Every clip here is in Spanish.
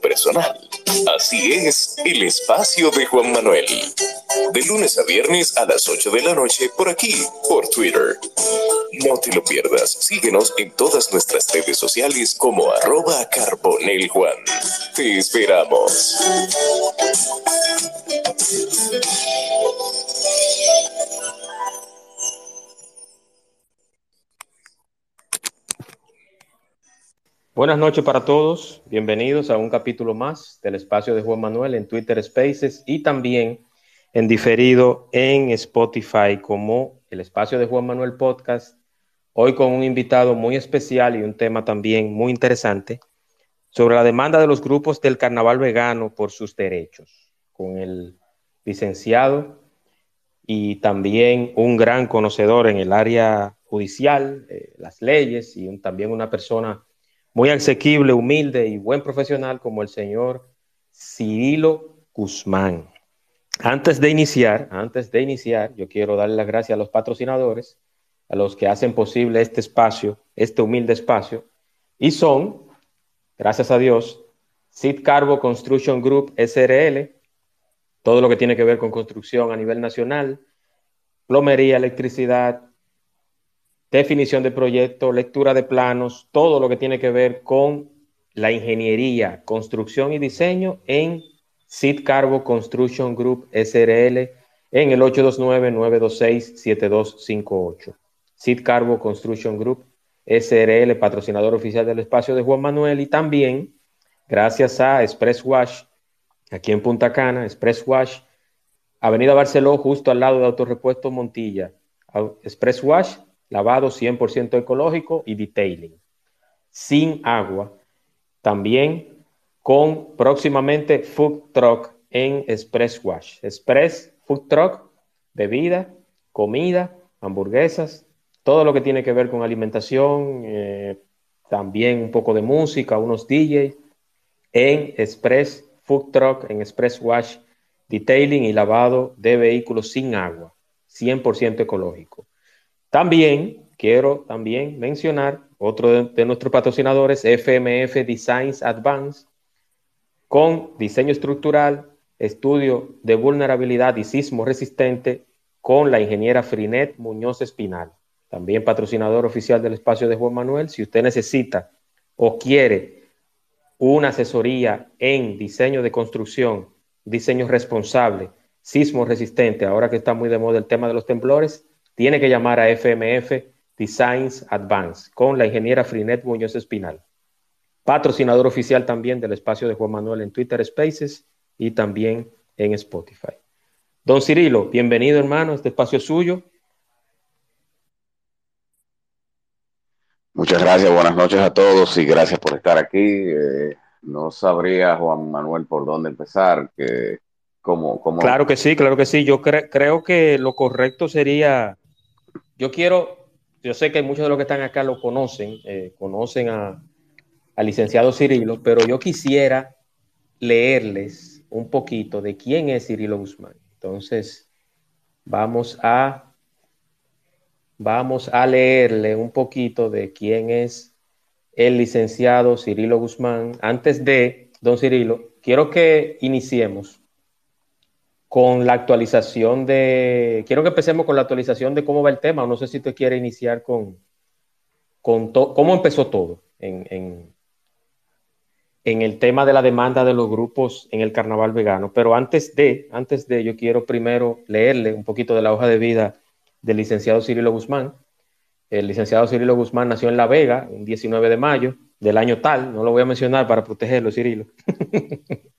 personal. Así es, el espacio de Juan Manuel. De lunes a viernes a las 8 de la noche por aquí, por Twitter. No te lo pierdas, síguenos en todas nuestras redes sociales como arroba carboneljuan. Te esperamos. Buenas noches para todos, bienvenidos a un capítulo más del espacio de Juan Manuel en Twitter Spaces y también en diferido en Spotify como el espacio de Juan Manuel Podcast, hoy con un invitado muy especial y un tema también muy interesante sobre la demanda de los grupos del carnaval vegano por sus derechos, con el licenciado y también un gran conocedor en el área judicial, eh, las leyes y también una persona muy asequible, humilde y buen profesional como el señor Cirilo Guzmán. Antes de iniciar, antes de iniciar, yo quiero darle las gracias a los patrocinadores, a los que hacen posible este espacio, este humilde espacio, y son, gracias a Dios, Sid Carbo Construction Group SRL, todo lo que tiene que ver con construcción a nivel nacional, plomería, electricidad, definición de proyecto, lectura de planos, todo lo que tiene que ver con la ingeniería, construcción y diseño en Sid Carbo Construction Group SRL en el 829-926-7258. Sid Carbo Construction Group SRL, patrocinador oficial del espacio de Juan Manuel y también gracias a Express Wash, aquí en Punta Cana, Express Wash, Avenida Barceló, justo al lado de Autorepuesto Montilla. Express Wash, lavado 100% ecológico y detailing, sin agua. También con próximamente food truck en Express Wash. Express Food Truck, bebida, comida, hamburguesas, todo lo que tiene que ver con alimentación, eh, también un poco de música, unos DJs en Express Food Truck, en Express Wash, detailing y lavado de vehículos sin agua, 100% ecológico. También quiero también mencionar otro de, nuestros patrocinadores, FMF Designs Advance, con diseño estructural, estudio de vulnerabilidad y sismo resistente con la ingeniera Frinet Muñoz Espinal. También patrocinador oficial del espacio de Juan Manuel. Si usted necesita o quiere una asesoría en diseño de construcción, diseño responsable, sismo resistente, ahora que está muy de moda el tema de los temblores, tiene que llamar a FMF Designs Advance con la ingeniera Frinet Muñoz Espinal, patrocinador oficial también del espacio de Juan Manuel en Twitter Spaces y también en Spotify. Don Cirilo, bienvenido hermano, este espacio es suyo. Muchas gracias, buenas noches a todos y gracias por estar aquí. Eh, no sabría, Juan Manuel, por dónde empezar. Que, cómo, Claro que sí, claro que sí. Yo creo que lo correcto sería yo quiero, yo sé que muchos de los que están acá lo conocen, eh, conocen al licenciado Cirilo, pero yo quisiera leerles un poquito de quién es Cirilo Guzmán. Entonces, vamos a, vamos a leerle un poquito de quién es el licenciado Cirilo Guzmán. Antes de, don Cirilo, quiero que iniciemos con la actualización de... Quiero que empecemos con la actualización de cómo va el tema. No sé si usted quiere iniciar con, con cómo empezó todo en, en, en, el tema de la demanda de los grupos en el carnaval vegano. Pero antes de, antes de, yo quiero primero leerle un poquito de la hoja de vida del licenciado Cirilo Guzmán. El licenciado Cirilo Guzmán nació en La Vega, el 19 de mayo del año tal, no lo voy a mencionar para protegerlo, Cirilo.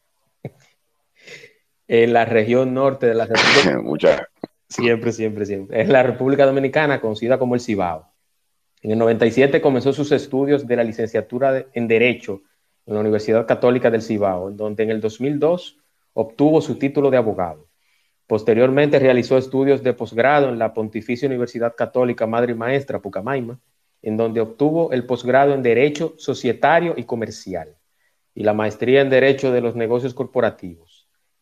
en la región norte de la República. Siempre, siempre, siempre. Es la República Dominicana, conocida como el Cibao. En el 97 comenzó sus estudios de la licenciatura en Derecho en la Universidad Católica del Cibao, donde en el 2002 obtuvo su título de abogado. Posteriormente realizó estudios de posgrado en la Pontificia Universidad Católica Madre y Maestra Pucamaima, en donde obtuvo el posgrado en Derecho Societario y Comercial y la maestría en Derecho de los Negocios Corporativos.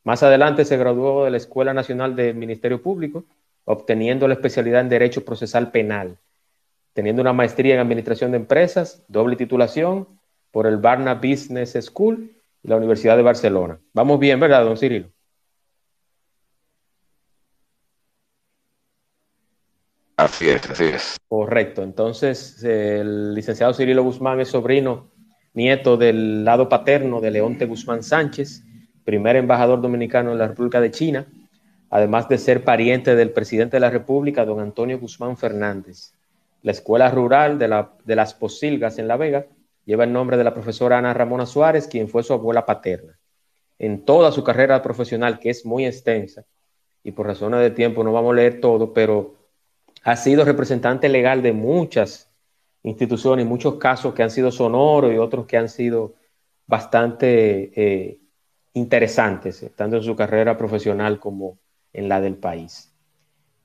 Más adelante se graduó de la Escuela Nacional del Ministerio Público, obteniendo la especialidad en Derecho Procesal Penal, teniendo una maestría en Administración de Empresas, doble titulación por el Barna Business School y la Universidad de Barcelona. Vamos bien, ¿verdad, don Cirilo? Así es, así es. Correcto. Entonces, el licenciado Cirilo Guzmán es sobrino, nieto del lado paterno de Leonte Guzmán Sánchez, primer embajador dominicano en la República de China, además de ser pariente del presidente de la República, don Antonio Guzmán Fernández. La Escuela Rural de, la, de las Posilgas en La Vega lleva el nombre de la profesora Ana Ramona Suárez, quien fue su abuela paterna. En toda su carrera profesional, que es muy extensa, y por razones de tiempo no vamos a leer todo, pero ha sido representante legal de muchas instituciones, muchos casos que han sido sonoros y otros que han sido bastante eh, interesantes, tanto en su carrera profesional como en la del país.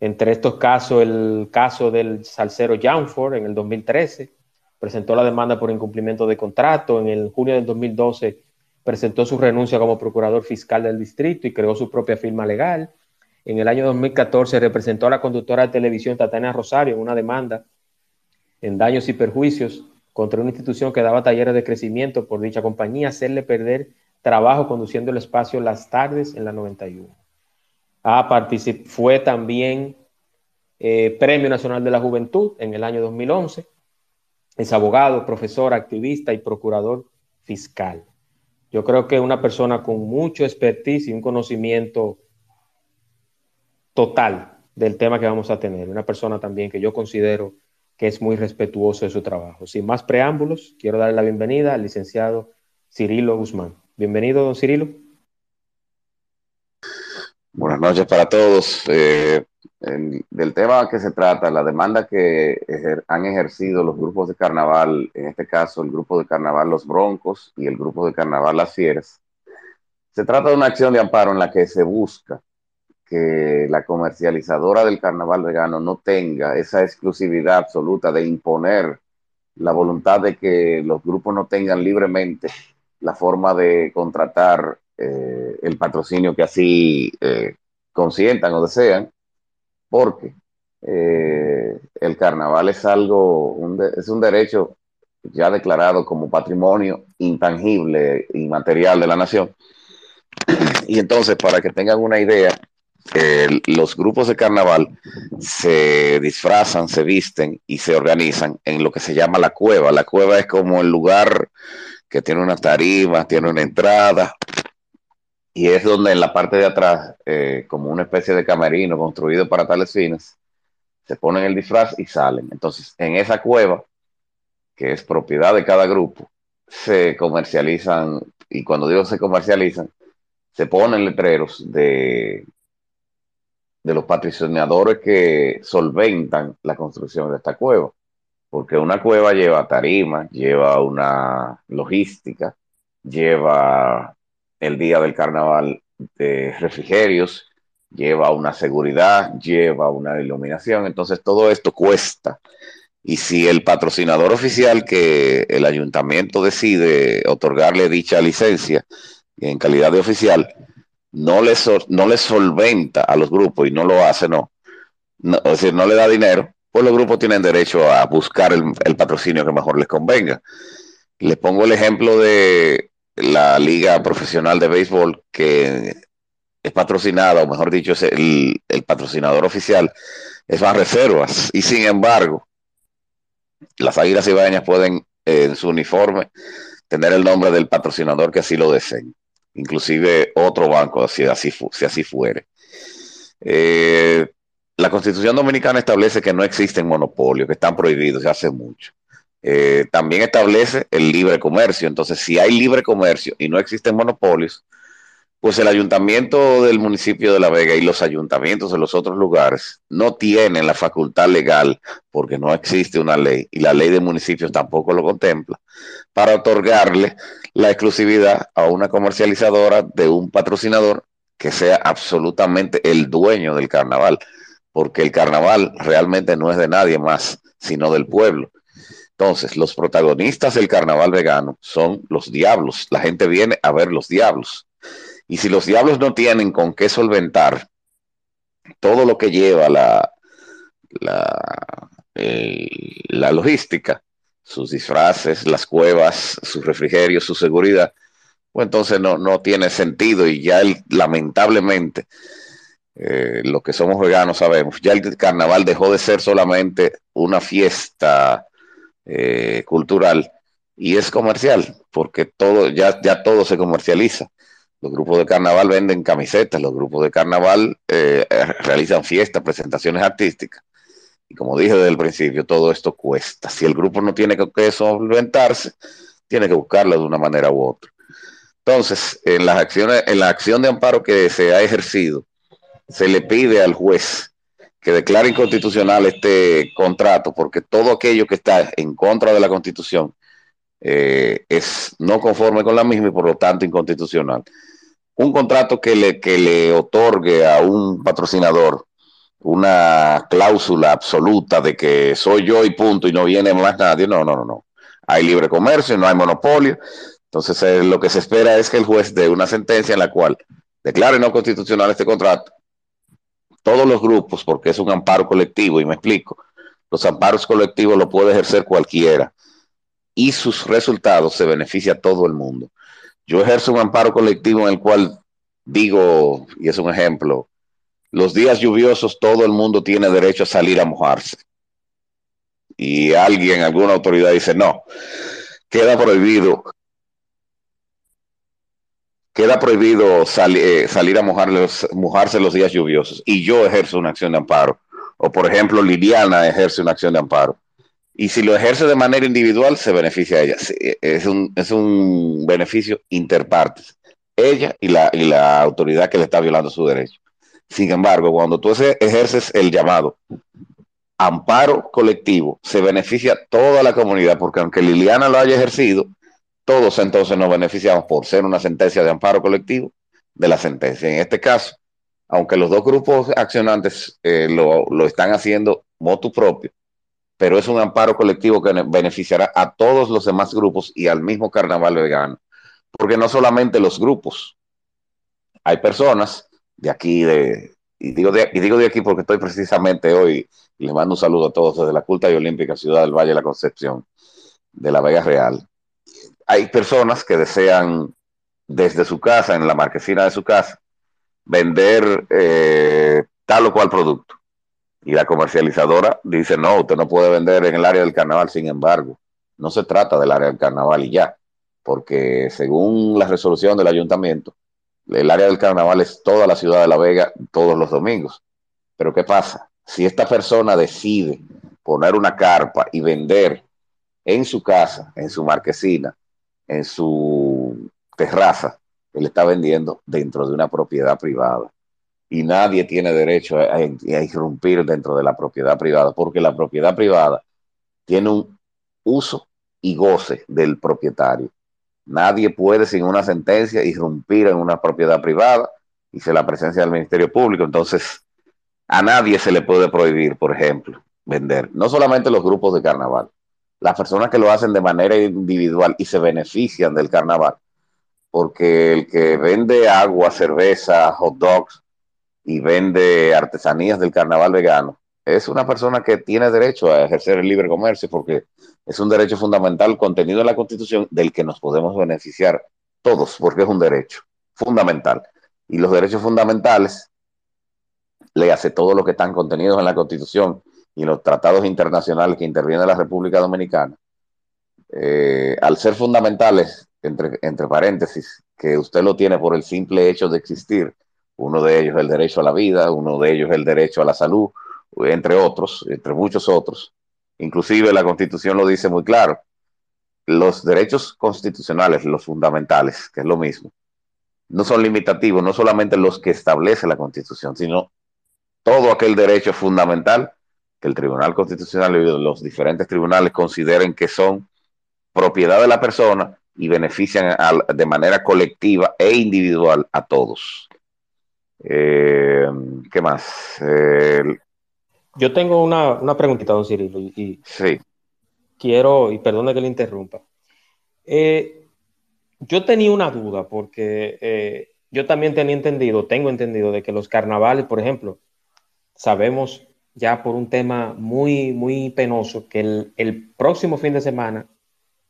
Entre estos casos, el caso del salsero Janford en el 2013, presentó la demanda por incumplimiento de contrato. En el junio del 2012 presentó su renuncia como procurador fiscal del distrito y creó su propia firma legal. En el año 2014 representó a la conductora de televisión Tatiana Rosario en una demanda en daños y perjuicios contra una institución que daba talleres de crecimiento por dicha compañía, hacerle perder trabajo conduciendo el espacio las tardes en la 91. Ah, fue también eh, Premio Nacional de la Juventud en el año 2011. Es abogado, profesor, activista y procurador fiscal. Yo creo que una persona con mucho expertise y un conocimiento total del tema que vamos a tener. Una persona también que yo considero que es muy respetuoso de su trabajo. Sin más preámbulos, quiero darle la bienvenida al licenciado Cirilo Guzmán. Bienvenido, don Cirilo. Buenas noches para todos. Eh, del tema que se trata, la demanda que han ejercido los grupos de carnaval, en este caso el grupo de carnaval Los Broncos y el grupo de carnaval Las Fieras, se trata de una acción de amparo en la que se busca que la comercializadora del carnaval vegano no tenga esa exclusividad absoluta de imponer la voluntad de que los grupos no tengan libremente la forma de contratar eh, el patrocinio que así eh, consientan o desean, porque eh, el carnaval es algo, es un derecho ya declarado como patrimonio intangible y material de la nación. Y entonces, para que tengan una idea, los grupos de carnaval se disfrazan, se visten y se organizan en lo que se llama la cueva. La cueva es como el lugar que tiene una tarima, tiene una entrada, y es donde en la parte de atrás, eh, como una especie de camerino construido para tales fines, se ponen el disfraz y salen. Entonces, en esa cueva, que es propiedad de cada grupo, se comercializan, y cuando digo se comercializan, se ponen letreros de de los patrocinadores que solventan la construcción de esta cueva, porque una cueva lleva tarima, lleva una logística, lleva el día del carnaval de refrigerios, lleva una seguridad, lleva una iluminación, entonces todo esto cuesta. Y si el patrocinador oficial que el ayuntamiento decide otorgarle dicha licencia en calidad de oficial, no le, no solventa a los grupos y no lo hace, no. no. Es decir, no le da dinero, pues los grupos tienen derecho a buscar el, patrocinio que mejor les convenga. Les pongo el ejemplo de la Liga Profesional de Béisbol, que es patrocinada, o mejor dicho, es el, patrocinador oficial, es más reservas. Y sin embargo, las Águilas Ibañas pueden en su uniforme tener el nombre del patrocinador que así lo deseen inclusive otro banco, si así, si así fuere. Eh, la Constitución Dominicana establece que no existen monopolios, que están prohibidos ya hace mucho. Eh, también establece el libre comercio. Entonces, si hay libre comercio y no existen monopolios, pues el ayuntamiento del municipio de La Vega y los ayuntamientos de los otros lugares no tienen la facultad legal, porque no existe una ley, y la ley de municipios tampoco lo contempla, para otorgarle la exclusividad a una comercializadora de un patrocinador que sea absolutamente el dueño del carnaval, porque el carnaval realmente no es de nadie más, sino del pueblo. Entonces, los protagonistas del carnaval vegano son los diablos. La gente viene a ver los diablos. Y si los diablos no tienen con qué solventar todo lo que lleva la, la, la logística, sus disfraces, las cuevas, sus refrigerios, su seguridad, pues entonces no, no tiene sentido y ya lamentablemente, eh, lo que somos veganos sabemos, ya el carnaval dejó de ser solamente una fiesta eh, cultural y es comercial, porque todo, ya, ya todo se comercializa. Los grupos de carnaval venden camisetas, los grupos de carnaval eh, realizan fiestas, presentaciones artísticas. Y como dije desde el principio, todo esto cuesta. Si el grupo no tiene que solventarse, tiene que buscarlo de una manera u otra. Entonces, en las acciones, en la acción de amparo que se ha ejercido, se le pide al juez que declare inconstitucional este contrato, porque todo aquello que está en contra de la constitución eh, es no conforme con la misma y por lo tanto inconstitucional. Un contrato que le, que le otorgue a un patrocinador una cláusula absoluta de que soy yo y punto y no viene más nadie, no, no, no, no. Hay libre comercio, no hay monopolio. Entonces eh, lo que se espera es que el juez dé una sentencia en la cual declare no constitucional este contrato. Todos los grupos, porque es un amparo colectivo, y me explico, los amparos colectivos lo puede ejercer cualquiera y sus resultados se beneficia a todo el mundo. Yo ejerzo un amparo colectivo en el cual digo, y es un ejemplo, los días lluviosos todo el mundo tiene derecho a salir a mojarse. Y alguien, alguna autoridad dice, no, queda prohibido, queda prohibido eh, salir a mojarse los días lluviosos. Y yo ejerzo una acción de amparo. O por ejemplo, Liliana ejerce una acción de amparo y si lo ejerce de manera individual, se beneficia a ella. Es un, es un beneficio interpartes. Ella y la, y la autoridad que le está violando su derecho. Sin embargo, cuando tú ejerces el llamado amparo colectivo, se beneficia toda la comunidad, porque aunque Liliana lo haya ejercido, todos entonces nos beneficiamos por ser una sentencia de amparo colectivo de la sentencia. En este caso, aunque los dos grupos accionantes eh, lo, lo están haciendo motu propio, pero es un amparo colectivo que beneficiará a todos los demás grupos y al mismo carnaval vegano. Porque no solamente los grupos, hay personas de aquí, de, y, digo de, y digo de aquí porque estoy precisamente hoy, les mando un saludo a todos desde la culta y olímpica ciudad del Valle de la Concepción, de la Vega Real. Hay personas que desean desde su casa, en la marquesina de su casa, vender eh, tal o cual producto y la comercializadora dice, no, usted no puede vender en el área del carnaval, sin embargo, no se trata del área del carnaval y ya, porque según la resolución del ayuntamiento, el área del carnaval es toda la ciudad de La Vega todos los domingos. Pero ¿qué pasa? Si esta persona decide poner una carpa y vender en su casa, en su marquesina, en su terraza, él está vendiendo dentro de una propiedad privada y nadie tiene derecho a, irrumpir dentro de la propiedad privada, porque la propiedad privada tiene un uso y goce del propietario. Nadie puede sin una sentencia irrumpir en una propiedad privada y se la presencia del Ministerio Público. Entonces, a nadie se le puede prohibir, por ejemplo, vender. No solamente los grupos de carnaval, las personas que lo hacen de manera individual y se benefician del carnaval, porque el que vende agua, cerveza, hot dogs, y vende artesanías del carnaval vegano, es una persona que tiene derecho a ejercer el libre comercio porque es un derecho fundamental contenido en la Constitución del que nos podemos beneficiar todos, porque es un derecho fundamental. Y los derechos fundamentales, le hace todo lo que están contenidos en la Constitución y los tratados internacionales que interviene la República Dominicana, eh, al ser fundamentales, entre, entre paréntesis, que usted lo tiene por el simple hecho de existir, uno de ellos el derecho a la vida, uno de ellos el derecho a la salud, entre otros, entre muchos otros. Inclusive la Constitución lo dice muy claro. Los derechos constitucionales, los fundamentales, que es lo mismo, no son limitativos, no solamente los que establece la Constitución, sino todo aquel derecho fundamental que el Tribunal Constitucional y los diferentes tribunales consideren que son propiedad de la persona y benefician de manera colectiva e individual a todos. Eh, ¿Qué más? Yo tengo una, una, preguntita, don Cirilo, y, sí. quiero, y perdone que le interrumpa. Eh, yo tenía una duda, porque eh, yo también tenía entendido, tengo entendido de que los carnavales, por ejemplo, sabemos ya por un tema muy, muy penoso, que el, el próximo fin de semana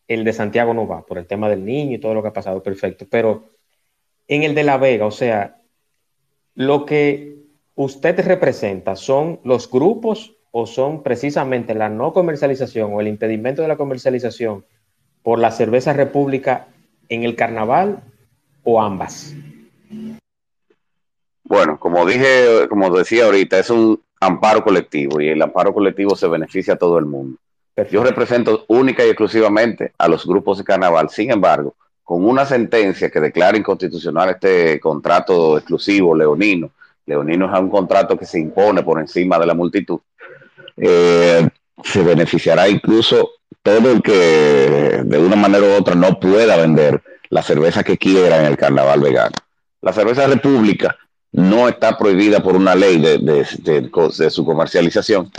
el de Santiago no va, por el tema del niño y todo lo que ha pasado, perfecto. Pero en el de La Vega, o sea, lo que usted representa son los grupos o son precisamente la no comercialización o el impedimento de la comercialización por la cerveza república en el carnaval o ambas? Bueno, como dije, como decía ahorita, es un amparo colectivo y el amparo colectivo se beneficia a todo el mundo. Yo represento única y exclusivamente a los grupos de carnaval. Sin embargo, con una sentencia que declara inconstitucional este contrato exclusivo leonino, leonino es un contrato que se impone por encima de la multitud, eh, se beneficiará incluso todo el que de una manera u otra no pueda vender la cerveza que quiera en el carnaval vegano. La cerveza república no está prohibida por una ley de, de su comercialización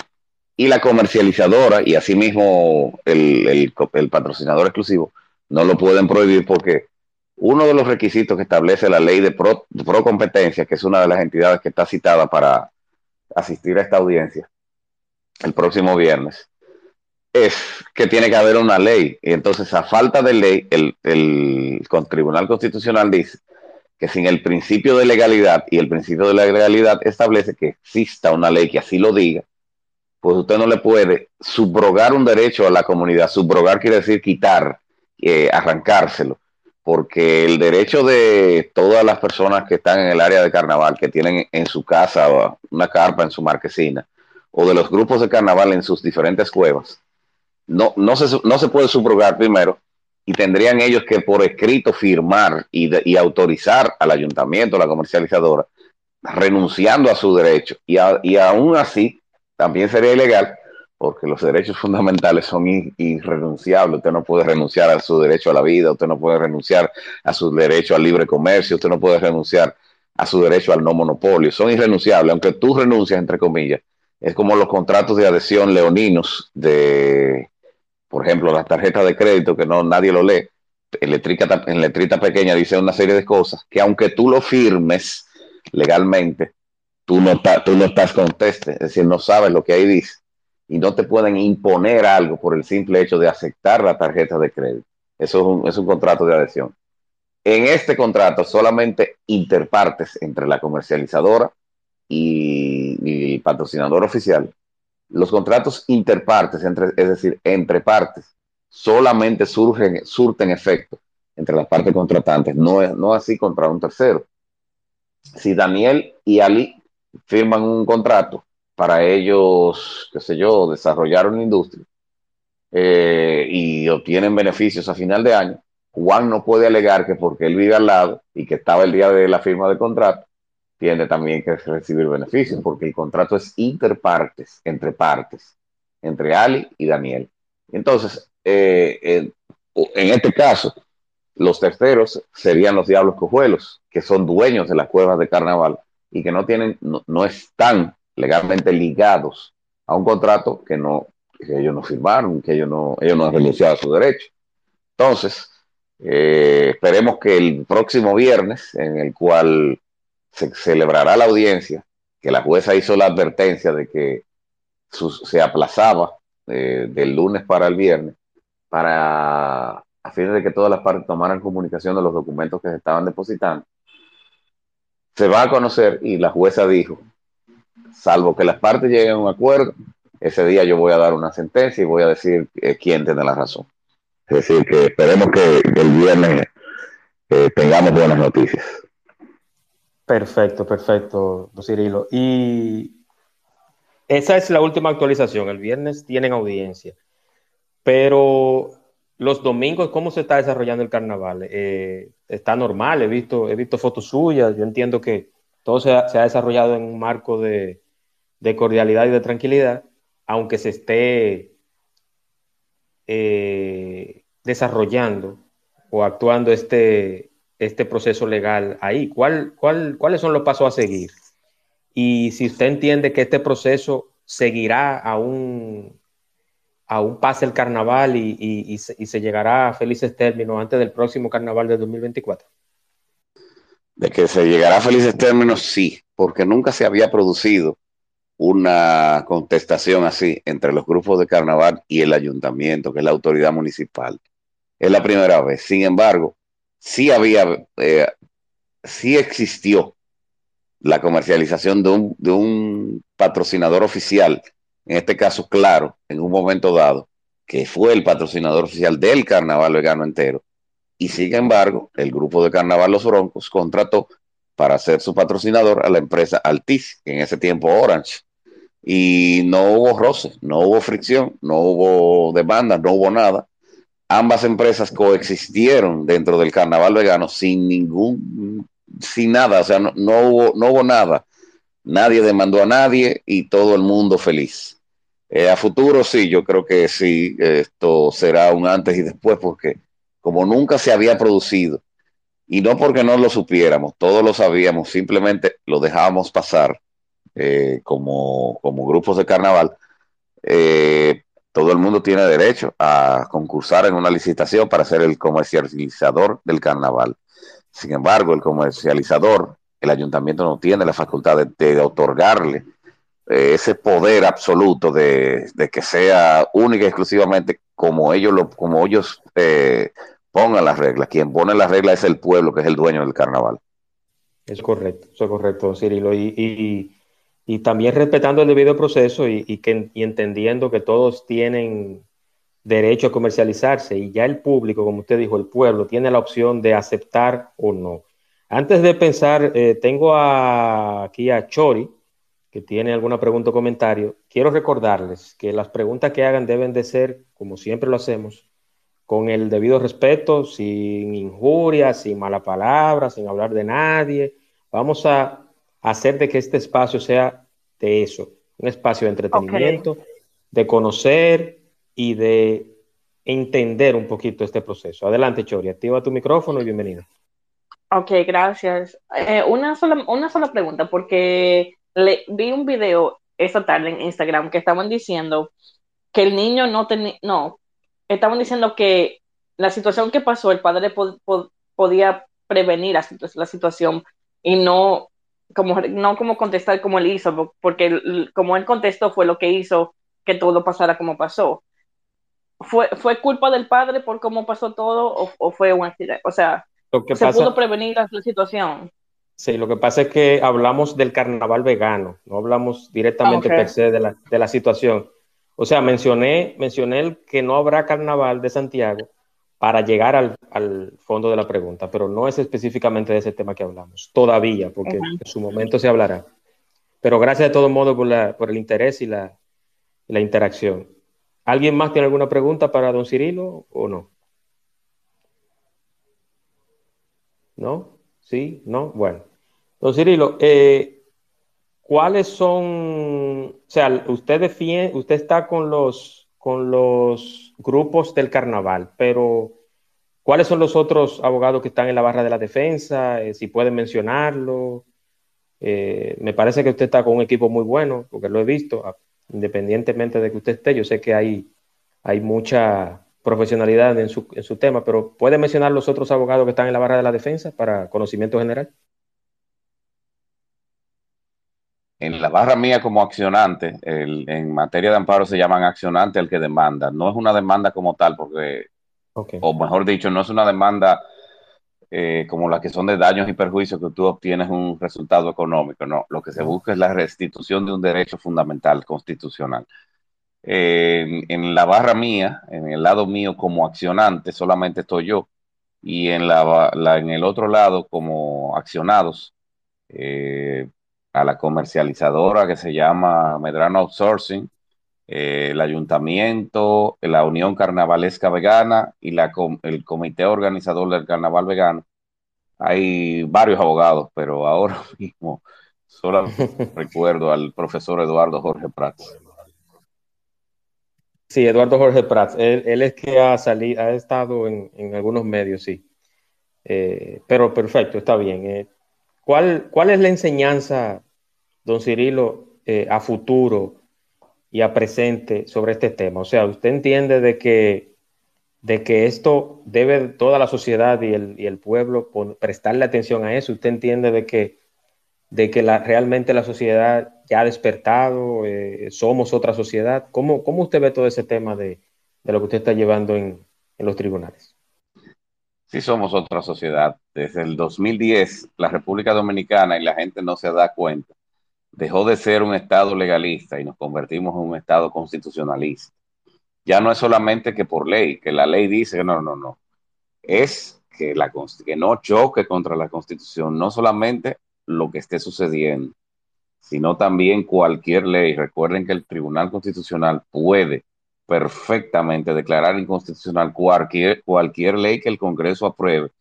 y la comercializadora y asimismo el, el, patrocinador exclusivo no lo pueden prohibir porque uno de los requisitos que establece la ley de pro, competencia, que es una de las entidades que está citada para asistir a esta audiencia el próximo viernes, es que tiene que haber una ley. Y entonces, a falta de ley, el, el Tribunal Constitucional dice que sin el principio de legalidad, y el principio de legalidad establece que exista una ley que así lo diga, pues usted no le puede subrogar un derecho a la comunidad. Subrogar quiere decir quitar, eh, arrancárselo, porque el derecho de todas las personas que están en el área de carnaval, que tienen en su casa una carpa en su marquesina, o de los grupos de carnaval en sus diferentes cuevas, no, no, se, no se puede subrogar primero y tendrían ellos que por escrito firmar y, y autorizar al ayuntamiento, a la comercializadora, renunciando a su derecho. Y, y aún así, también sería ilegal porque los derechos fundamentales son irrenunciables. Usted no puede renunciar a su derecho a la vida, usted no puede renunciar a su derecho al libre comercio, usted no puede renunciar a su derecho al no monopolio. Son irrenunciables, aunque tú renuncias, entre comillas. Es como los contratos de adhesión leoninos de, por ejemplo, las tarjetas de crédito que no nadie lo lee. En letrita, pequeña dice una serie de cosas que aunque tú lo firmes legalmente, tú no, tú no estás conteste, es decir, no sabes lo que ahí dice y no te pueden imponer algo por el simple hecho de aceptar la tarjeta de crédito. Eso es un, es un contrato de adhesión. En este contrato solamente interpartes entre la comercializadora y, el patrocinador oficial. Los contratos interpartes, entre, es decir, entre partes, solamente surgen, surten efecto entre las partes contratantes, no, no así contra un tercero. Si Daniel y Ali firman un contrato para ellos, qué sé yo, desarrollar una industria eh, y obtienen beneficios a final de año, Juan no puede alegar que porque él vive al lado y que estaba el día de la firma del contrato, tiene también que recibir beneficios, porque el contrato es interpartes, entre partes, entre Ali y Daniel. Entonces, eh, en este caso, los terceros serían los diablos cojuelos, que son dueños de las cuevas de carnaval y que no tienen, no, están legalmente ligados a un contrato que no, que ellos no firmaron, que ellos no, ellos no han renunciado a su derecho. Entonces, eh, esperemos que el próximo viernes, en el cual se celebrará la audiencia, que la jueza hizo la advertencia de que se aplazaba eh, del lunes para el viernes, para a fin de que todas las partes tomaran comunicación de los documentos que se estaban depositando se va a conocer y la jueza dijo, salvo que las partes lleguen a un acuerdo, ese día yo voy a dar una sentencia y voy a decir eh, quién tiene la razón. Es decir, que esperemos que, el viernes eh, tengamos buenas noticias. Perfecto, perfecto, Cirilo. Y esa es la última actualización. El viernes tienen audiencia. Pero los domingos, ¿cómo se está desarrollando el carnaval? Eh, está normal, he visto, he visto fotos suyas, yo entiendo que todo se ha, desarrollado en un marco de, cordialidad y de tranquilidad, aunque se esté eh, desarrollando o actuando este, este proceso legal ahí. ¿Cuál, cuál, ¿Cuáles son los pasos a seguir? Y si usted entiende que este proceso seguirá aún aún pase el carnaval y, se, llegará a felices términos antes del próximo carnaval de 2024? De que se llegará a felices términos, sí, porque nunca se había producido una contestación así entre los grupos de carnaval y el ayuntamiento, que es la autoridad municipal. Es la primera vez. Sin embargo, sí había, eh, existió la comercialización de un, de un patrocinador oficial, en este caso, claro, en un momento dado, que fue el patrocinador oficial del carnaval vegano entero. Y sin embargo, el grupo de carnaval Los Broncos contrató para ser su patrocinador a la empresa Altis, en ese tiempo Orange. Y no hubo roce, no hubo fricción, no hubo demanda, no hubo nada. Ambas empresas coexistieron dentro del carnaval vegano sin ningún sin nada, o sea, no, hubo, no hubo nada. Nadie demandó a nadie y todo el mundo feliz. Eh, a futuro sí, yo creo que sí, esto será un antes y después, porque como nunca se había producido, y no porque no lo supiéramos, todos lo sabíamos, simplemente lo dejábamos pasar eh, como, como, grupos de carnaval, eh, todo el mundo tiene derecho a concursar en una licitación para ser el comercializador del carnaval. Sin embargo, el comercializador, el ayuntamiento no tiene la facultad de, otorgarle eh, ese poder absoluto de, que sea única y exclusivamente como ellos, lo, como ellos eh, pongan las reglas. Quien pone las reglas es el pueblo, que es el dueño del carnaval. Es correcto, eso es correcto, Cirilo. Y, también respetando el debido proceso y, que, y entendiendo que todos tienen derecho a comercializarse y ya el público, como usted dijo, el pueblo, tiene la opción de aceptar o no. Antes de pensar, eh, tengo aquí a Chori, que tiene alguna pregunta o comentario. Quiero recordarles que las preguntas que hagan deben de ser, como siempre lo hacemos, con el debido respeto, sin injurias, sin mala palabra, sin hablar de nadie. Vamos a hacer de que este espacio sea de eso, un espacio de entretenimiento, de conocer, y de entender un poquito este proceso. Adelante, Chori, activa tu micrófono y bienvenida. Ok, gracias. Eh, una, sola, una sola pregunta, porque le, vi un video esta tarde en Instagram que estaban diciendo que el niño no tenía, no, estaban diciendo que la situación que pasó, el padre podía prevenir la, la, situación y no como, no como contestar como él hizo, porque como él contestó fue lo que hizo que todo pasara como pasó. ¿Fue, ¿Fue culpa del padre por cómo pasó todo o, fue un accidente? O sea, ¿se pudo prevenir la, situación? Sí, lo que pasa es que hablamos del carnaval vegano, no hablamos directamente per se de la, de la situación. O sea, mencioné, mencioné que no habrá carnaval de Santiago para llegar al, al, fondo de la pregunta, pero no es específicamente de ese tema que hablamos, todavía, porque en su momento se hablará. Pero gracias de todo modo por, la, por el interés y la, la interacción. ¿Alguien más tiene alguna pregunta para don Cirilo o no? ¿No? ¿Sí? ¿No? Bueno. Don Cirilo, eh, ¿cuáles son, o sea, usted defiende, usted está con los, con los grupos del carnaval, pero ¿cuáles son los otros abogados que están en la barra de la defensa? Eh, si pueden mencionarlo. Eh, me parece que usted está con un equipo muy bueno, porque lo he visto independientemente de que usted esté, yo sé que hay, hay mucha profesionalidad en su, en su tema, pero ¿puede mencionar los otros abogados que están en la barra de la defensa para conocimiento general? En la barra mía como accionante, en materia de amparo se llaman accionante el que demanda. No es una demanda como tal, porque, o mejor dicho, no es una demanda eh, como las que son de daños y perjuicios que tú obtienes un resultado económico. No, lo que se busca es la restitución de un derecho fundamental constitucional. en la barra mía, en el lado mío como accionante, solamente estoy yo. Y en, la, en el otro lado, como accionados, eh, a la comercializadora que se llama Medrano Outsourcing, eh, el ayuntamiento, la Unión Carnavalesca Vegana y la, el comité organizador del Carnaval Vegano. Hay varios abogados, pero ahora mismo solo recuerdo al profesor Eduardo Jorge Prats. Sí, Eduardo Jorge Prats. Él, es que ha salido, ha estado en, algunos medios, sí. Eh, pero perfecto, está bien. Eh, ¿cuál, ¿Cuál es la enseñanza, don Cirilo, a futuro y a presente sobre este tema. O sea, usted entiende de que, de que esto debe toda la sociedad y el, y el pueblo prestarle atención a eso. Usted entiende de que, de que la, realmente la sociedad ya ha despertado? Eh, ¿Somos otra sociedad? ¿Cómo, ¿Cómo usted ve todo ese tema de, de lo que usted está llevando en, en los tribunales? Sí, somos otra sociedad. Desde el 2010, la República Dominicana y la gente no se da cuenta. Dejó de ser un Estado legalista y nos convertimos en un Estado constitucionalista. Ya no es solamente que por ley, que la ley dice no, no, no. Es que, la, que no choque contra la Constitución, no solamente lo que esté sucediendo, sino también cualquier ley. Recuerden que el Tribunal Constitucional puede perfectamente declarar inconstitucional cualquier, cualquier ley que el Congreso apruebe,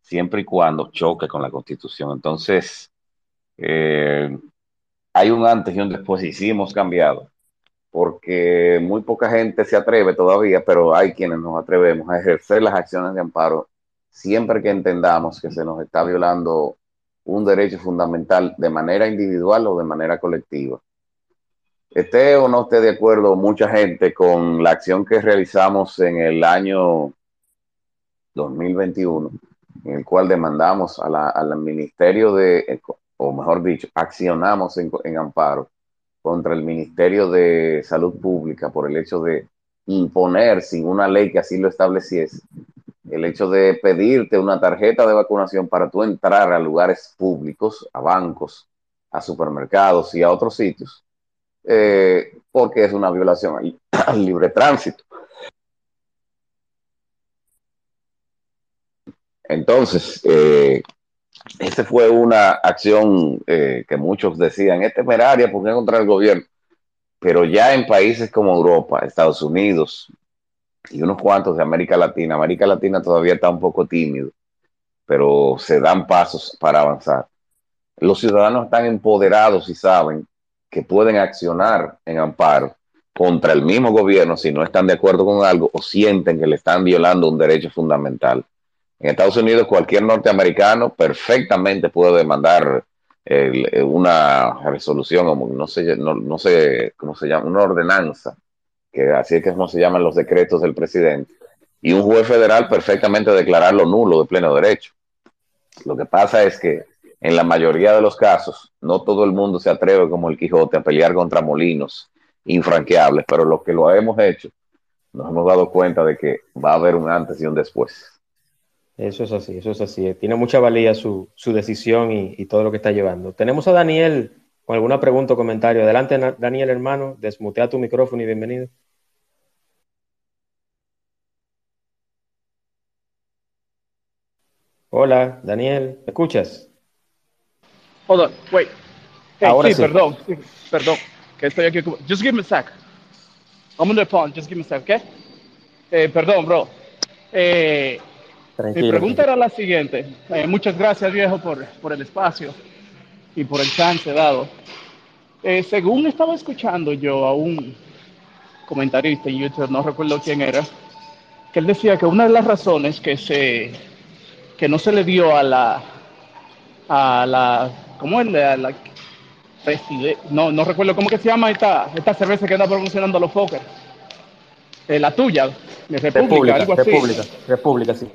siempre y cuando choque con la Constitución. Entonces, eh, hay un antes y un después y sí hemos cambiado, porque muy poca gente se atreve todavía, pero hay quienes nos atrevemos a ejercer las acciones de amparo siempre que entendamos que se nos está violando un derecho fundamental de manera individual o de manera colectiva. Esté o no esté de acuerdo mucha gente con la acción que realizamos en el año 2021, en el cual demandamos al Ministerio de, o mejor dicho, accionamos en, en amparo contra el Ministerio de Salud Pública por el hecho de imponer sin una ley que así lo estableciese, el hecho de pedirte una tarjeta de vacunación para tú entrar a lugares públicos, a bancos, a supermercados y a otros sitios, eh, porque es una violación al, libre tránsito. Entonces, eh, esa fue una acción eh, que muchos decían, es temeraria porque contra el gobierno, pero ya en países como Europa, Estados Unidos y unos cuantos de América Latina, América Latina todavía está un poco tímido, pero se dan pasos para avanzar. Los ciudadanos están empoderados y saben que pueden accionar en amparo contra el mismo gobierno si no están de acuerdo con algo o sienten que le están violando un derecho fundamental. En Estados Unidos cualquier norteamericano perfectamente puede demandar una resolución, no sé, no, sé cómo se llama, una ordenanza, que así es que como se llaman los decretos del presidente, y un juez federal perfectamente declararlo nulo de pleno derecho. Lo que pasa es que en la mayoría de los casos, no todo el mundo se atreve como el Quijote a pelear contra molinos infranqueables, pero los que lo hemos hecho, nos hemos dado cuenta de que va a haber un antes y un después. Eso es así, eso es así. Tiene mucha valía su, decisión y, todo lo que está llevando. Tenemos a Daniel con alguna pregunta o comentario. Adelante, Daniel, hermano. Desmutea tu micrófono y bienvenido. Hola, Daniel, ¿me escuchas? Hold on, wait. Ahora sí, perdón, perdón, que estoy aquí. Just give me a sec. I'm on the phone, just give me a sec, ¿ok? Eh, perdón, bro. Eh, mi pregunta era la siguiente. Eh, muchas gracias, viejo, por, por, el espacio y por el chance dado. Eh, según estaba escuchando yo a un comentarista en YouTube, no recuerdo quién era, que él decía que una de las razones que se que no se le dio a la a la ¿cómo es la, la no, no recuerdo cómo que se llama esta, esta cerveza que anda promocionando los Fokker. Eh, la tuya, de República, algo así. República, República, sí.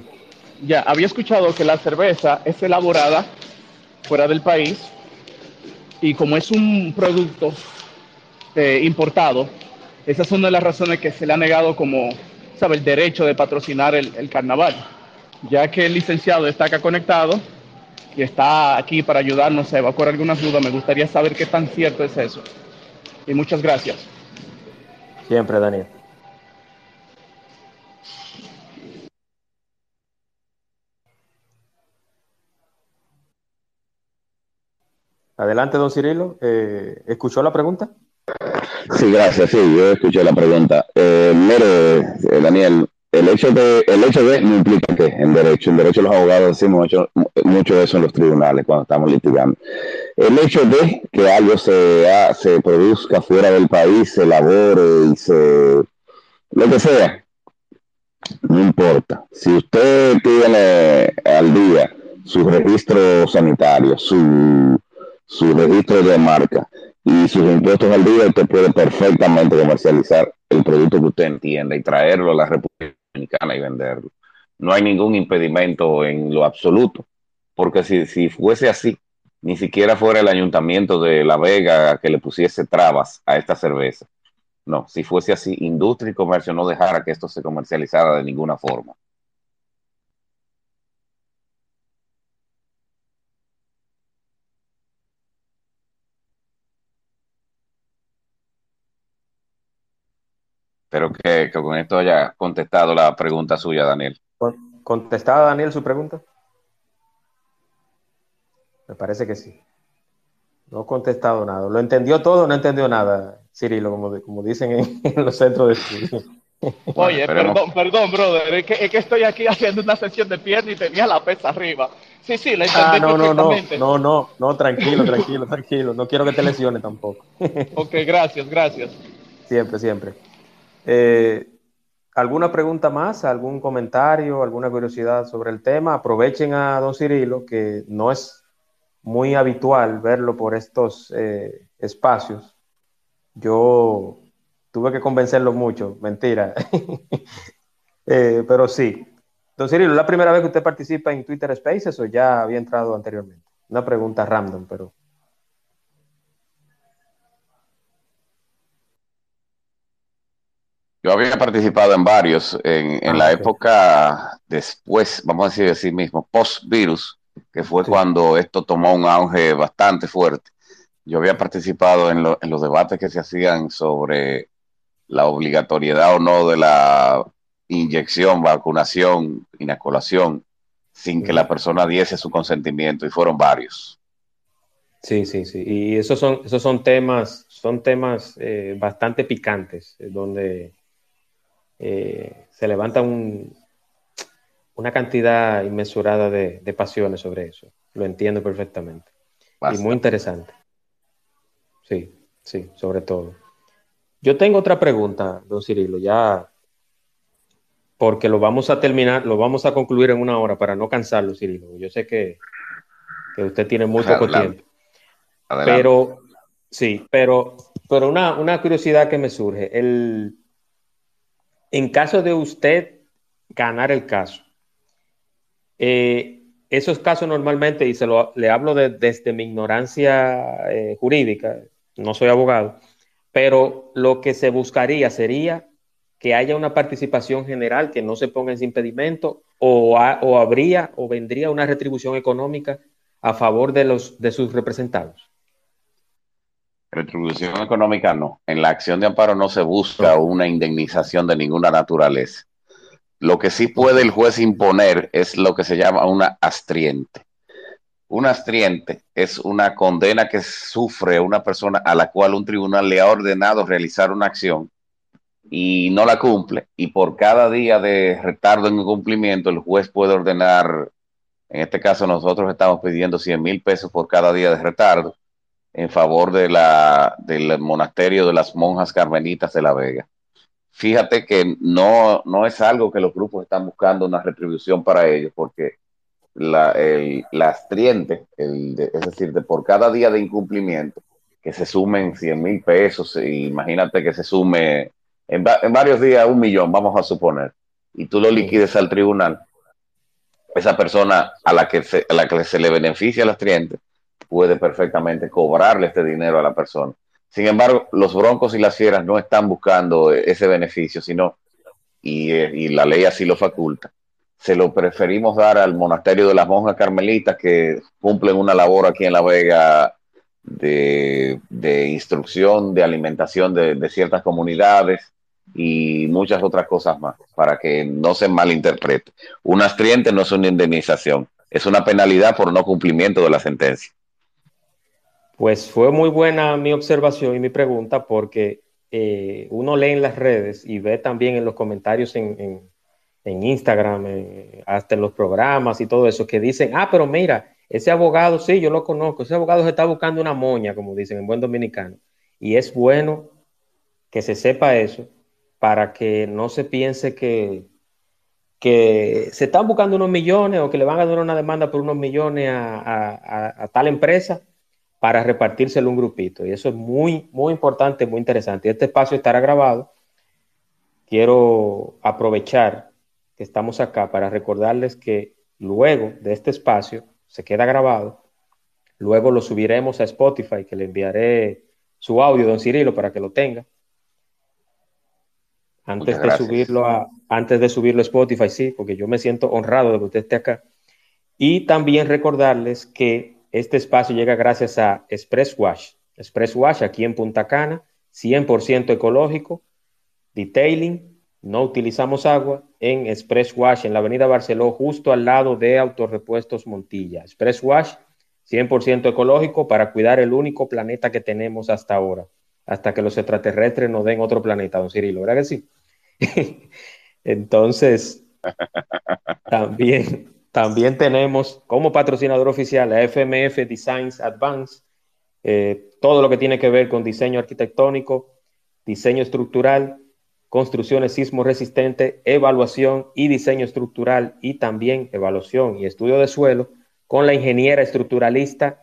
Ya, había escuchado que la cerveza es elaborada fuera del país y como es un producto eh, importado, esa es una de las razones que se le ha negado como, sabe, el derecho de patrocinar el, el carnaval, ya que el licenciado está acá conectado y está aquí para ayudarnos a evacuar algunas dudas. Me gustaría saber qué tan cierto es eso. Y muchas gracias. Siempre, Daniel. Adelante, don Cirilo. Eh, ¿Escuchó la pregunta? Sí, gracias. Sí, yo escuché la pregunta. Eh, mire, eh, Daniel, el hecho de, el hecho de no implica que en derecho, en derecho los abogados decimos mucho, de eso en los tribunales cuando estamos litigando. El hecho de que algo se, se produzca fuera del país, se elabore y se lo que sea, no importa. Si usted tiene al día su registro sanitario, su, su registro de marca y sus impuestos al día, usted puede perfectamente comercializar el producto que usted entienda y traerlo a la República Dominicana y venderlo. No hay ningún impedimento en lo absoluto, porque si, si fuese así, ni siquiera fuera el ayuntamiento de La Vega que le pusiese trabas a esta cerveza. No, si fuese así, industria y comercio no dejara que esto se comercializara de ninguna forma. Espero que, con esto haya contestado la pregunta suya, Daniel. ¿Contestada, Daniel, su pregunta? Me parece que sí. No ha contestado nada. ¿Lo entendió todo o no entendió nada, Cirilo, como, como dicen en, los centros de estudio? Oye, perdón, perdón, brother, es que, estoy aquí haciendo una sesión de pierna y tenía la pesa arriba. Sí, sí, la entendí ah, no, no, no, no, no, no, tranquilo, tranquilo, tranquilo. No quiero que te lesione tampoco. ok, gracias, gracias. Siempre, siempre. Eh, ¿Alguna pregunta más? ¿Algún comentario? ¿Alguna curiosidad sobre el tema? Aprovechen a don Cirilo, que no es muy habitual verlo por estos eh, espacios. Yo tuve que convencerlo mucho, mentira. Eh, pero sí. Don Cirilo, ¿es la primera vez que usted participa en Twitter Spaces o ya había entrado anteriormente? Una pregunta random, pero Yo había participado en varios, en, en la ah, época después, vamos a decir así mismo, post-virus, que fue cuando esto tomó un auge bastante fuerte. Yo había participado en, en, los debates que se hacían sobre la obligatoriedad o no de la inyección, vacunación, inoculación, sin que la persona diese su consentimiento, y fueron varios. Sí, sí, sí. Y esos son, esos son temas, son temas eh, bastante picantes, eh, donde eh, se levanta una cantidad inmesurada de, pasiones sobre eso. Lo entiendo perfectamente. Y muy interesante. Sí, sí, sobre todo. Yo tengo otra pregunta, don Cirilo, ya porque lo vamos a terminar, lo vamos a concluir en una hora para no cansarlo, Cirilo. Yo sé que, usted tiene muy poco tiempo. Pero, sí, pero, pero una, una curiosidad que me surge. El, en caso de usted ganar el caso, eh, esos casos normalmente, y se lo, le hablo desde mi ignorancia eh, jurídica, no soy abogado, pero lo que se buscaría sería que haya una participación general, que no se ponga en impedimento, o, o habría o vendría una retribución económica a favor de, los, de sus representados. Retribución económica no. En la acción de amparo no se busca una indemnización de ninguna naturaleza. Lo que sí puede el juez imponer es lo que se llama una astriente. Un astriente es una condena que sufre una persona a la cual un tribunal le ha ordenado realizar una acción y no la cumple. Y por cada día de retardo en el cumplimiento, el juez puede ordenar, en este caso nosotros estamos pidiendo 100 mil pesos por cada día de retardo en favor de la, del monasterio de las monjas carmelitas de La Vega. Fíjate que no, no es algo que los grupos están buscando una retribución para ellos, porque la, el, es decir, de por cada día de incumplimiento, que se sumen 100 mil pesos, e imagínate que se sume en, en, varios días un millón, vamos a suponer, y tú lo liquides al tribunal, esa persona a la que se, a la que se le beneficia al astriente puede perfectamente cobrarle este dinero a la persona. Sin embargo, los broncos y las fieras no están buscando ese beneficio, sino, y, la ley así lo faculta, se lo preferimos dar al monasterio de las monjas carmelitas que cumplen una labor aquí en La Vega de, instrucción, de alimentación de, de, ciertas comunidades y muchas otras cosas más, para que no se malinterprete. Un astriente no es una indemnización, es una penalidad por no cumplimiento de la sentencia. Pues fue muy buena mi observación y mi pregunta porque eh, uno lee en las redes y ve también en los comentarios en, Instagram, hasta en los programas y todo eso, que dicen, ah, pero mira, ese abogado, sí, yo lo conozco, ese abogado se está buscando una moña, como dicen en buen dominicano. Y es bueno que se sepa eso para que no se piense que, que se están buscando unos millones o que le van a dar una demanda por unos millones a tal empresa para repartírselo un grupito. Y eso es muy, muy importante, muy interesante. Este espacio estará grabado. Quiero aprovechar que estamos acá para recordarles que luego de este espacio se queda grabado. Luego lo subiremos a Spotify, que le enviaré su audio, don Cirilo, para que lo tenga. Antes de subirlo a, antes de subirlo a Spotify, sí, porque yo me siento honrado de que usted esté acá. Y también recordarles que este espacio llega gracias a Express Wash. Express Wash aquí en Punta Cana, 100% ecológico, detailing, no utilizamos agua en Express Wash en la Avenida Barceló, justo al lado de Autorepuestos Montilla. Express Wash, 100% ecológico para cuidar el único planeta que tenemos hasta ahora, hasta que los extraterrestres nos den otro planeta, don Cirilo, ¿verdad que sí? Entonces, también, también tenemos como patrocinador oficial a FMF Designs Advance, eh, todo lo que tiene que ver con diseño arquitectónico, diseño estructural, construcciones sismo resistente, evaluación y diseño estructural y también evaluación y estudio de suelo con la ingeniera estructuralista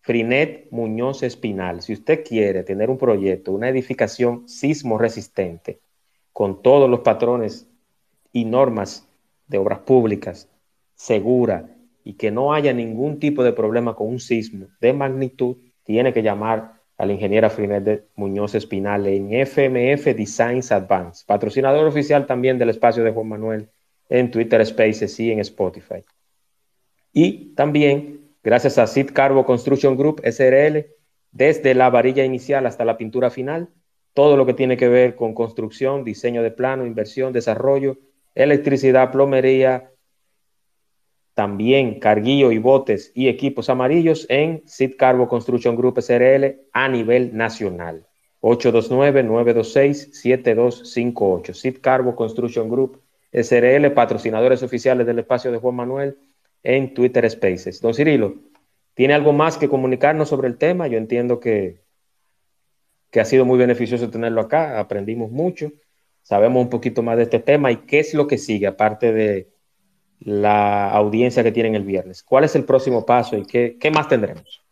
Frinet Muñoz Espinal. Si usted quiere tener un proyecto, una edificación sismo resistente, con todos los patrones y normas de obras públicas, segura y que no haya ningún tipo de problema con un sismo de magnitud, tiene que llamar a la ingeniera Frinet Muñoz Espinal en FMF Designs Advance, patrocinador oficial también del espacio de Juan Manuel en Twitter Spaces y en Spotify. Y también, gracias a Sid Carbo Construction Group SRL, desde la varilla inicial hasta la pintura final, todo lo que tiene que ver con construcción, diseño de plano, inversión, desarrollo, electricidad, plomería, también carguillo y botes y equipos amarillos en Sid Carbo Construction Group SRL a nivel nacional. 829-926-7258. Sid Carbo Construction Group SRL, patrocinadores oficiales del espacio de Juan Manuel en Twitter Spaces. Don Cirilo, ¿tiene algo más que comunicarnos sobre el tema? Yo entiendo que, que ha sido muy beneficioso tenerlo acá, aprendimos mucho, sabemos un poquito más de este tema y qué es lo que sigue, aparte de la audiencia que tienen el viernes. ¿Cuál es el próximo paso y qué, más tendremos?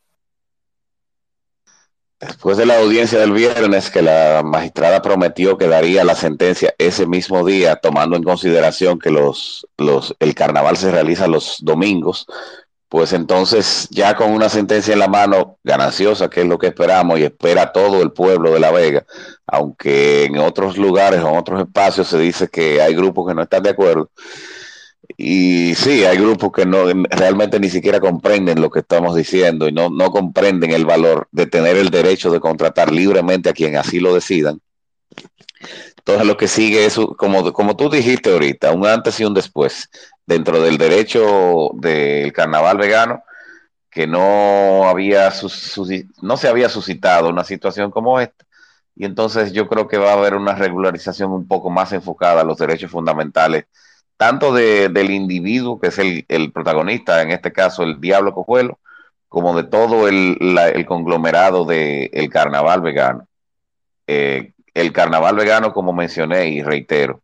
Después de la audiencia del viernes, que la magistrada prometió que daría la sentencia ese mismo día, tomando en consideración que los, los, el carnaval se realiza los domingos, pues entonces ya con una sentencia en la mano gananciosa, que es lo que esperamos y espera todo el pueblo de La Vega, aunque en otros lugares o en otros espacios se dice que hay grupos que no están de acuerdo, y sí, hay grupos que no realmente ni siquiera comprenden lo que estamos diciendo y no, no comprenden el valor de tener el derecho de contratar libremente a quien así lo decidan. Entonces lo que sigue es, como, como tú dijiste ahorita, un antes y un después dentro del derecho del carnaval vegano, que no, había no se había suscitado una situación como esta. Y entonces yo creo que va a haber una regularización un poco más enfocada a los derechos fundamentales tanto del individuo, que es el, protagonista, en este caso el Diablo Cojuelo, como de todo el, conglomerado del carnaval vegano. Eh, el carnaval vegano, como mencioné y reitero,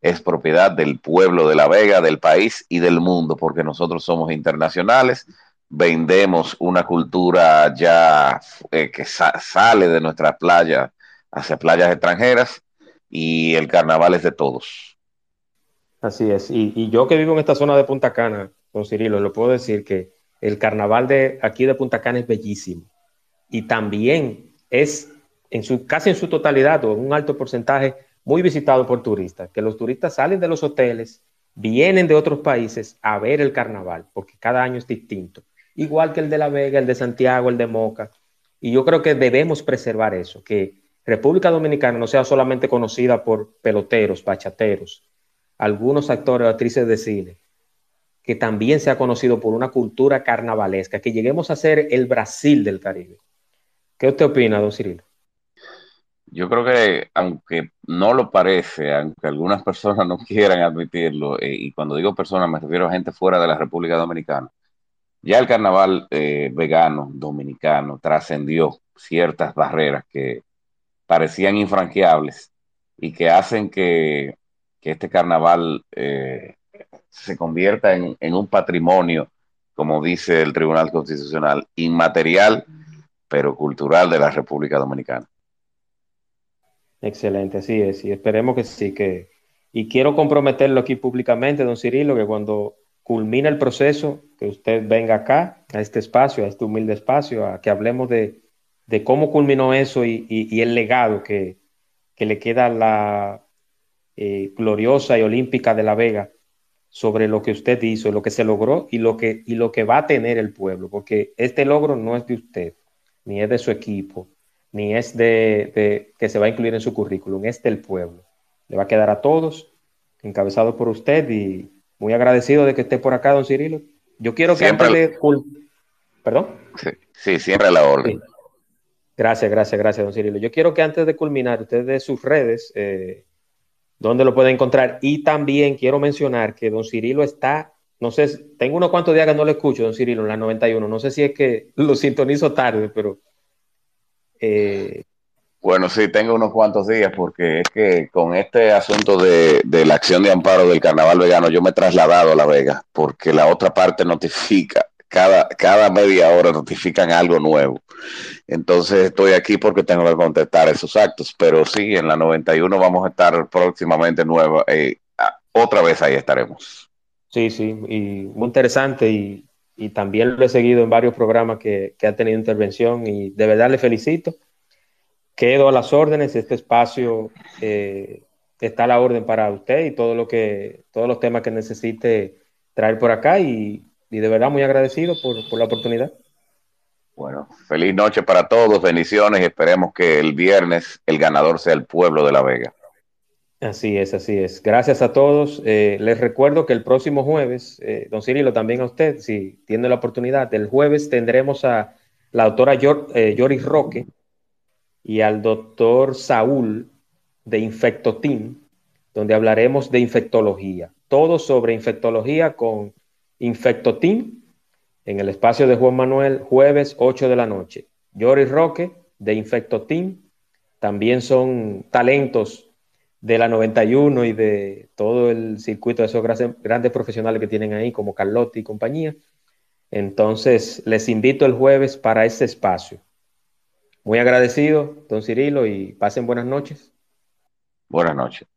es propiedad del pueblo de La Vega, del país y del mundo, porque nosotros somos internacionales, vendemos una cultura ya eh, que sale de nuestras playas hacia playas extranjeras y el carnaval es de todos. Así es. Y, yo que vivo en esta zona de Punta Cana, con Cirilo, le puedo decir que el carnaval de aquí de Punta Cana es bellísimo. Y también es en su, casi en su totalidad o en un alto porcentaje muy visitado por turistas, que los turistas salen de los hoteles, vienen de otros países a ver el carnaval, porque cada año es distinto, igual que el de La Vega, el de Santiago, el de Moca. Y yo creo que debemos preservar eso, que República Dominicana no sea solamente conocida por peloteros, bachateros, algunos actores o actrices de cine, que también se ha conocido por una cultura carnavalesca, que lleguemos a ser el Brasil del Caribe. ¿Qué usted opina, don Cirilo? Yo creo que, aunque no lo parece, aunque algunas personas no quieran admitirlo, eh, y cuando digo personas me refiero a gente fuera de la República Dominicana, ya el carnaval eh, vegano dominicano trascendió ciertas barreras que parecían infranqueables y que hacen que que este carnaval eh, se convierta en, un patrimonio, como dice el Tribunal Constitucional, inmaterial, pero cultural de la República Dominicana. Excelente, así es, y esperemos que sí, que... Y quiero comprometerlo aquí públicamente, don Cirilo, que cuando culmina el proceso, que usted venga acá, a este espacio, a este humilde espacio, a que hablemos de, cómo culminó eso y, el legado que, le queda a la eh, gloriosa y olímpica de La Vega sobre lo que usted hizo, lo que se logró y lo que, y lo que va a tener el pueblo, porque este logro no es de usted, ni es de su equipo, ni es de, que se va a incluir en su currículum, es del pueblo. Le va a quedar a todos, encabezado por usted y muy agradecido de que esté por acá, don Cirilo. Yo quiero que antes de... ¿Perdón? Sí, siempre la orden. Gracias, gracias, gracias, don Cirilo. Yo quiero que antes de culminar, usted de sus redes, eh, dónde lo puede encontrar. Y también quiero mencionar que don Cirilo está, no sé, tengo unos cuantos días que no lo escucho, don Cirilo, en la 91. No sé si es que lo sintonizo tarde, pero eh, bueno, sí, tengo unos cuantos días porque es que con este asunto de, la acción de amparo del carnaval vegano yo me he trasladado a La Vega porque la otra parte notifica, cada, cada media hora notifican algo nuevo. Entonces estoy aquí porque tengo que contestar esos actos, pero sí, en la 91 vamos a estar próximamente nueva, eh, otra vez ahí estaremos. Sí, sí, y muy interesante y, también lo he seguido en varios programas que, que han tenido intervención y de verdad le felicito quedo a las órdenes. Este espacio eh, está a la orden para usted y todo lo que, todos los temas que necesite traer por acá y, de verdad muy agradecido por, la oportunidad. Bueno, feliz noche para todos, bendiciones y esperemos que el viernes el ganador sea el pueblo de La Vega. Así es, así es. Gracias a todos. Eh, les recuerdo que el próximo jueves, eh, don Cirilo, también a usted, si tiene la oportunidad, el jueves tendremos a la autora Joris Roque, y al doctor Saúl de Infectoteam, donde hablaremos de infectología. Todo sobre infectología con Infectoteam en el espacio de Juan Manuel, jueves 8 de la noche. Joris Roque de Infectoteam también son talentos de la 91 y de todo el circuito de esos grandes profesionales que tienen ahí, como Carlotti y compañía. Entonces, les invito el jueves para ese espacio. Muy agradecido, don Cirilo, y pasen buenas noches. Buenas noches.